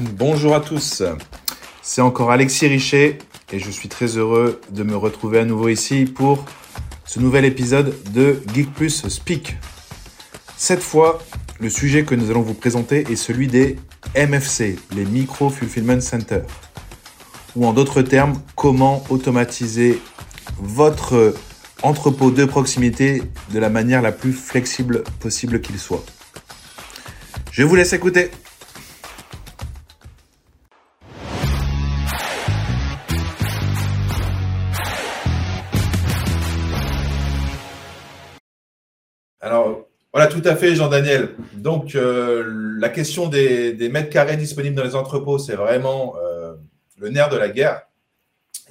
Bonjour à tous. C'est encore Alexis Richet et je suis très heureux de me retrouver à nouveau ici pour ce nouvel épisode de Geek Plus Speak. Cette fois, le sujet que nous allons vous présenter est celui des MFC, les Micro Fulfillment Center. Ou en d'autres termes, comment automatiser votre entrepôt de proximité de la manière la plus flexible possible qu'il soit. Je vous laisse écouter. Tout à fait, Jean-Daniel. Donc, euh, la question des, mètres carrés disponibles dans les entrepôts, c'est vraiment euh, le nerf de la guerre.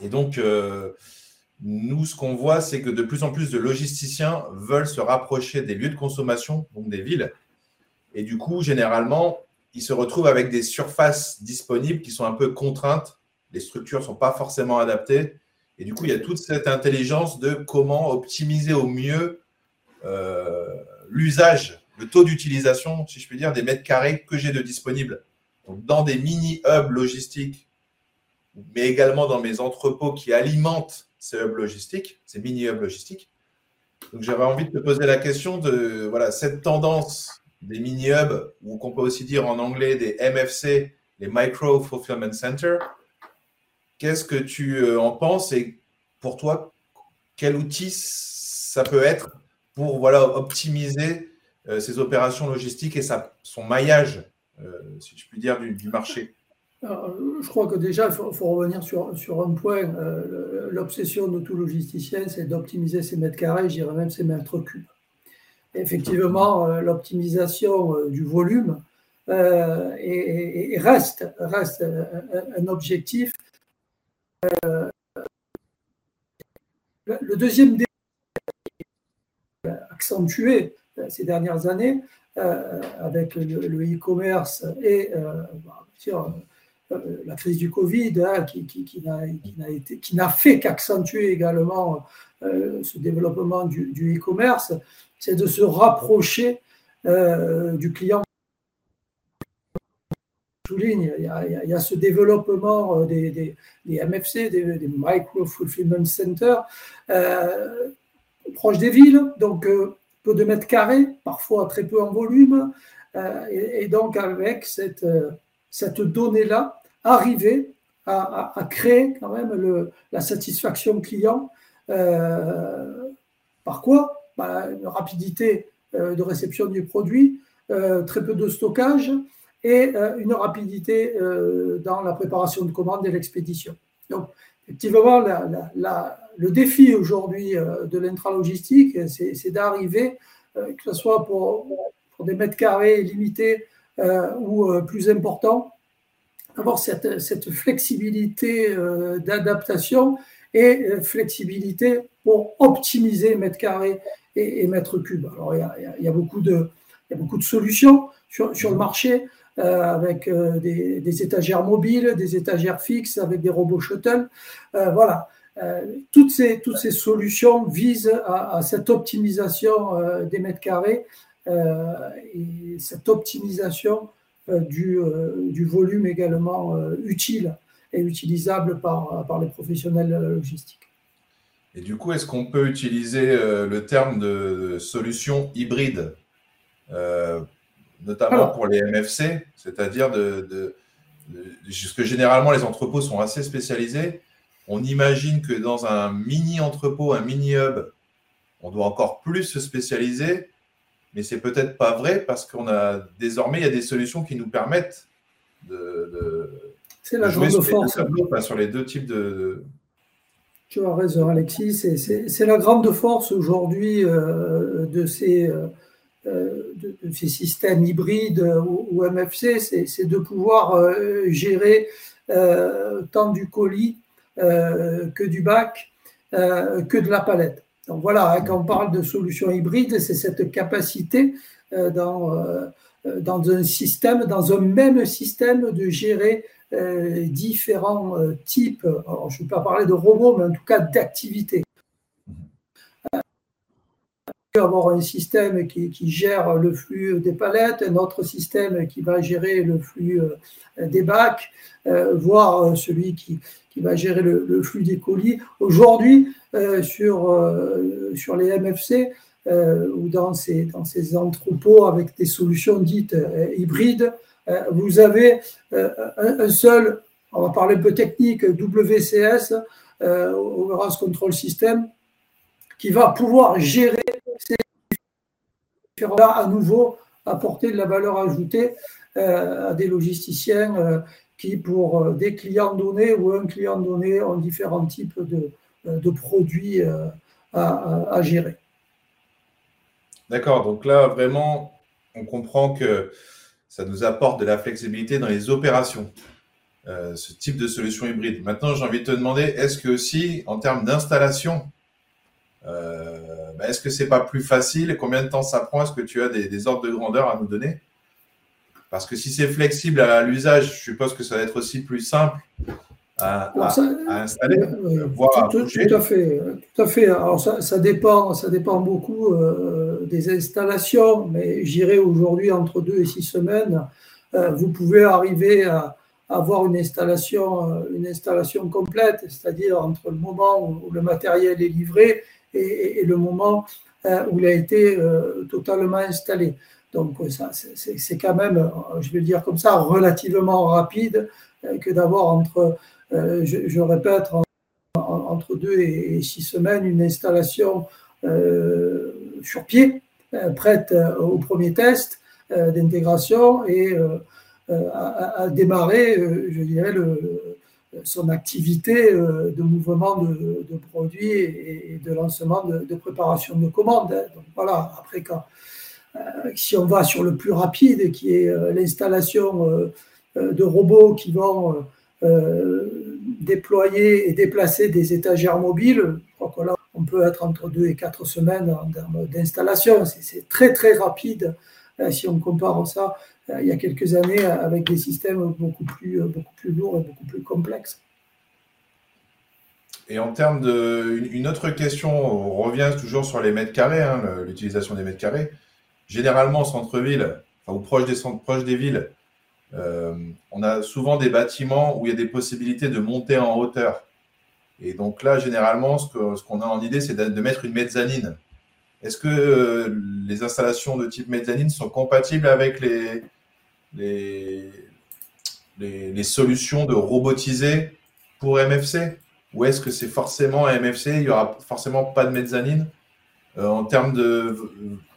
Et donc, euh, nous, ce qu'on voit, c'est que de plus en plus de logisticiens veulent se rapprocher des lieux de consommation, donc des villes. Et du coup, généralement, ils se retrouvent avec des surfaces disponibles qui sont un peu contraintes. Les structures ne sont pas forcément adaptées. Et du coup, il y a toute cette intelligence de comment optimiser au mieux l'usage, le taux d'utilisation, si je puis dire, des mètres carrés que j'ai de disponibles. Donc, dans des mini-hubs logistiques, mais également dans mes entrepôts qui alimentent ces hubs logistiques, ces mini-hubs logistiques. Donc, j'avais envie de te poser la question de voilà, cette tendance des mini-hubs, ou qu'on peut aussi dire en anglais des MFC, les Micro Fulfillment Center. Qu'est-ce que tu euh, en penses et pour toi, quel outil ça peut être pour voilà, optimiser euh, ces opérations logistiques et son maillage, euh, si je puis dire, du, marché je crois que déjà, il faut, revenir sur, sur un point. Euh, l'obsession de tout logisticien, c'est d'optimiser ses mètres carrés, je dirais même ses mètres cubes. Effectivement, l'optimisation du volume et, reste, reste un, objectif. le deuxième accentué euh, ces dernières années euh, avec le e-commerce et euh, bah, la crise du Covid hein, qui, qui, n'a fait qu'accentuer également ce développement du, e-commerce, c'est de se rapprocher du client. A, il y a ce développement des, MFC, des, des Micro Fulfillment Centers, proche des villes, donc euh, peu de mètres carrés, parfois très peu en volume, euh, et, donc avec cette, euh, donnée-là, arriver à, créer quand même la satisfaction client. par quoi? Bah, Une rapidité de réception du produit, très peu de stockage et une rapidité dans la préparation de commandes et l'expédition. Donc, effectivement, le défi aujourd'hui euh, de l'intralogistique, c'est d'arriver, euh, que ce soit pour, des mètres carrés limités euh, ou plus importants, avoir cette, flexibilité d'adaptation et flexibilité pour optimiser mètres carrés et, mètres cubes. Alors, il y a, beaucoup, de, solutions sur, le marché. Avec des, étagères mobiles, des étagères fixes, avec des robots shuttle. Voilà. Toutes, ces, toutes ces solutions visent à, cette optimisation des mètres carrés et cette optimisation du, du, volume également utile et utilisable par, par les professionnels logistiques. Et du coup, est-ce qu'on peut utiliser le terme de, solution hybride notamment pour les MFC, c'est-à-dire de, que généralement les entrepôts sont assez spécialisés. On imagine que dans un mini entrepôt, un mini hub, on doit encore plus se spécialiser, mais c'est peut-être pas vrai parce qu'on a désormais il y a des solutions qui nous permettent de, c'est la grande force sur les deux types de, Tu as raison, Alexis. C'est la grande force aujourd'hui euh, de ces euh, euh, de, ces systèmes hybrides ou, MFC, c'est de pouvoir euh, gérer tant du colis que du bac, que de la palette. Donc voilà, hein, quand on parle de solutions hybrides, c'est cette capacité dans, dans un système, dans un même système, de gérer différents types, je ne vais pas parler de robots, mais en tout cas d'activités. Avoir un système qui, gère le flux des palettes, un autre système qui va gérer le flux des bacs, voire celui qui, va gérer le, flux des colis. Aujourd'hui, sur, sur les MFC, ou dans ces, dans ces entrepôts avec des solutions dites hybrides, vous avez un seul on va parler un peu technique, WCS, euh, Overhouse Control System, qui va pouvoir gérer différents-là à nouveau, apporter de la valeur ajoutée euh, à des logisticiens euh, qui, pour des clients donnés ou un client donné, ont différents types de, produits à, gérer. D'accord, donc là, vraiment, on comprend que ça nous apporte de la flexibilité dans les opérations. Euh, ce type de solution hybride. Maintenant, j'ai envie de te demander, est-ce que aussi, en termes d'installation, euh, bah, est-ce que c'est pas plus facile? Combien de temps ça prend? Est-ce que tu as des, ordres de grandeur à nous donner? Parce que si c'est flexible à l'usage, je suppose que ça va être aussi plus simple à, installer, euh, voire tout, à à fait, tout à fait. Alors ça, dépend, ça dépend beaucoup des installations, mais j'irai aujourd'hui entre deux et six semaines. vous pouvez arriver à, avoir une installation, euh, une installation complète, c'est-à-dire entre le moment où le matériel est livré et, le moment euh, où il a été euh, totalement installé. Donc ça, c'est quand même, je vais le dire comme ça, relativement rapide que d'avoir entre, je, répète, entre deux et six semaines une installation sur pied, prête au premier test d'intégration et à, euh, démarrer, euh, je dirais, le, son activité euh, de mouvement de, produits et, de lancement de, préparation de commandes. Hein. Voilà, après, quand, si on va sur le plus rapide, qui est l'installation de robots qui vont déployer et déplacer des étagères mobiles, je crois que là, on peut être entre deux et quatre semaines en termes d'installation. C'est très, très rapide si on compare ça il y a quelques années avec des systèmes beaucoup plus, beaucoup plus lourds et beaucoup plus complexes. Et en termes de. Une autre question, on revient toujours sur les mètres carrés, hein, l'utilisation des mètres carrés. Généralement, en centre-ville, ou proche des centres, proche des villes, euh, on a souvent des bâtiments où il y a des possibilités de monter en hauteur. Et donc là, généralement, ce qu'on a en idée, c'est de, mettre une mezzanine. Est-ce que euh, les installations de type mezzanine sont compatibles avec les, les, solutions de robotiser pour MFC Ou est-ce que c'est forcément MFC Il n'y aura forcément pas de mezzanine euh, En termes de,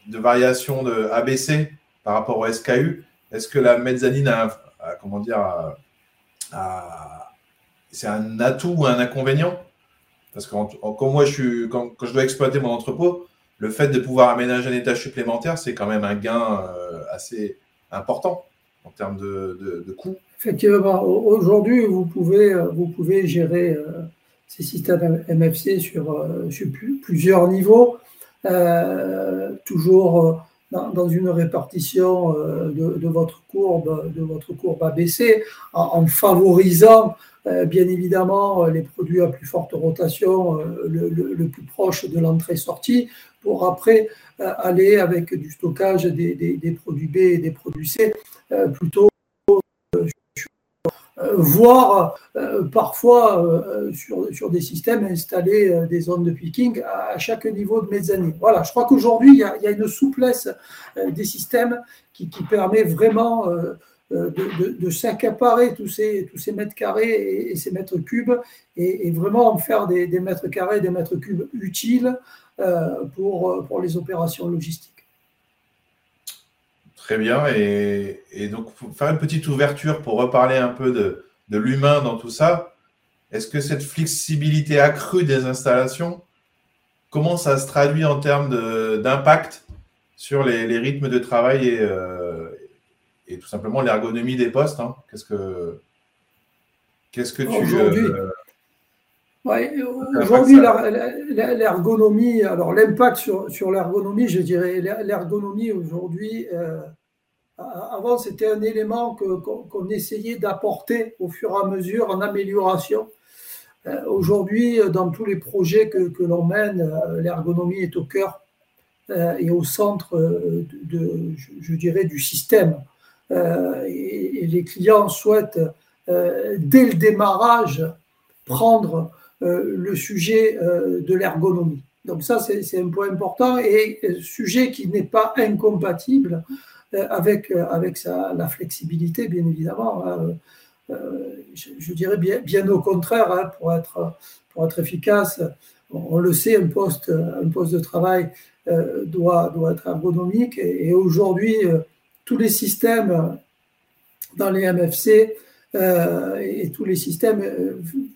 variation de ABC par rapport au SKU, est-ce que la mezzanine a, comment c'est un atout ou un inconvénient? Parce que comme moi, je suis, quand, quand, je dois exploiter mon entrepôt, le fait de pouvoir aménager un étage supplémentaire, c'est quand même un gain euh, assez important en termes de, coûts. Effectivement, aujourd'hui, vous pouvez, vous pouvez gérer euh, ces systèmes MFC sur, euh, plusieurs niveaux, euh, toujours dans, une répartition de, votre courbe, de votre courbe ABC, en, favorisant bien évidemment les produits à plus forte rotation le, le plus proche de l'entrée-sortie, pour après aller avec du stockage des, produits B et des produits C euh, plutôt euh, voire euh, parfois sur, des systèmes installer des zones de picking à, chaque niveau de mezzanine. Voilà, je crois qu'aujourd'hui, il, y a une souplesse des systèmes qui permet vraiment de, de, s'accaparer tous ces, tous ces mètres carrés et, ces mètres cubes et, et, vraiment en faire des, mètres carrés, des mètres cubes utiles pour, pour les opérations logistiques. Très bien. Et, donc, faire une petite ouverture pour reparler un peu de, l'humain dans tout ça, est-ce que cette flexibilité accrue des installations, comment ça se traduit en termes d'impact sur les, rythmes de travail et, euh, et tout simplement l'ergonomie des postes hein? Qu'est-ce que qu'est-ce que tu aujourd'hui euh, aujourd'hui l'ergonomie alors l'impact sur, sur l'ergonomie je dirais l'ergonomie aujourd'hui euh, avant, c'était un élément qu'on essayait d'apporter au fur et à mesure en amélioration. Euh, aujourd'hui, dans tous les projets que, l'on mène, euh, l'ergonomie est au cœur. et au centre de, je, dirais, du système. Et, les clients souhaitent, dès le démarrage, prendre le sujet de l'ergonomie. Donc ça, c'est un point important et sujet qui n'est pas incompatible avec, avec la flexibilité, bien évidemment. Hein. je, dirais bien, bien au contraire, hein, pour, être, pour être efficace, on le sait, un poste, un poste de travail euh, doit, doit être ergonomique. Et, aujourd'hui, euh, tous les systèmes dans les MFC euh, et tous les systèmes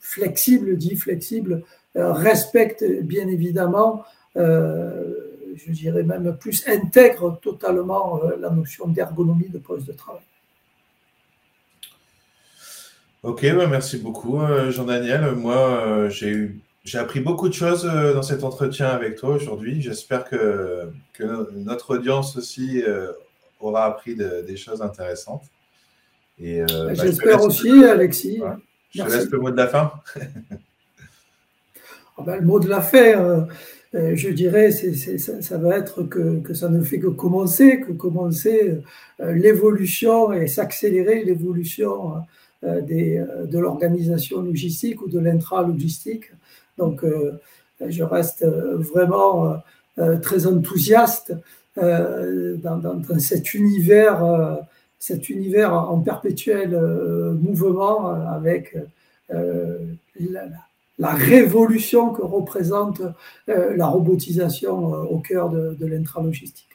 flexibles, dits flexibles, respectent bien évidemment, je dirais même plus, intègrent totalement la notion d'ergonomie de poste de travail. Ok, bah, merci beaucoup, Jean-Daniel. Moi, j'ai j'ai appris beaucoup de choses euh, dans cet entretien avec toi aujourd'hui. J'espère que, notre audience aussi euh, aura appris des choses intéressantes. Et, euh, bah, J'espère aussi, Alexis. Je te laisse le mot de la fin. Ah ben, le mot de la fin, je dirais, ça, va être que, ça ne fait que commencer, que commencer l'évolution et s'accélérer l'évolution de l'organisation logistique ou de l'intra-logistique donc, euh, je reste euh, vraiment euh, très enthousiaste dans, cet univers, cet univers en perpétuel mouvement avec la, révolution que représente la robotisation au cœur de, de l'intralogistique.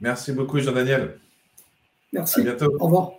Merci beaucoup, Jean-Daniel. Merci. À bientôt. Au revoir.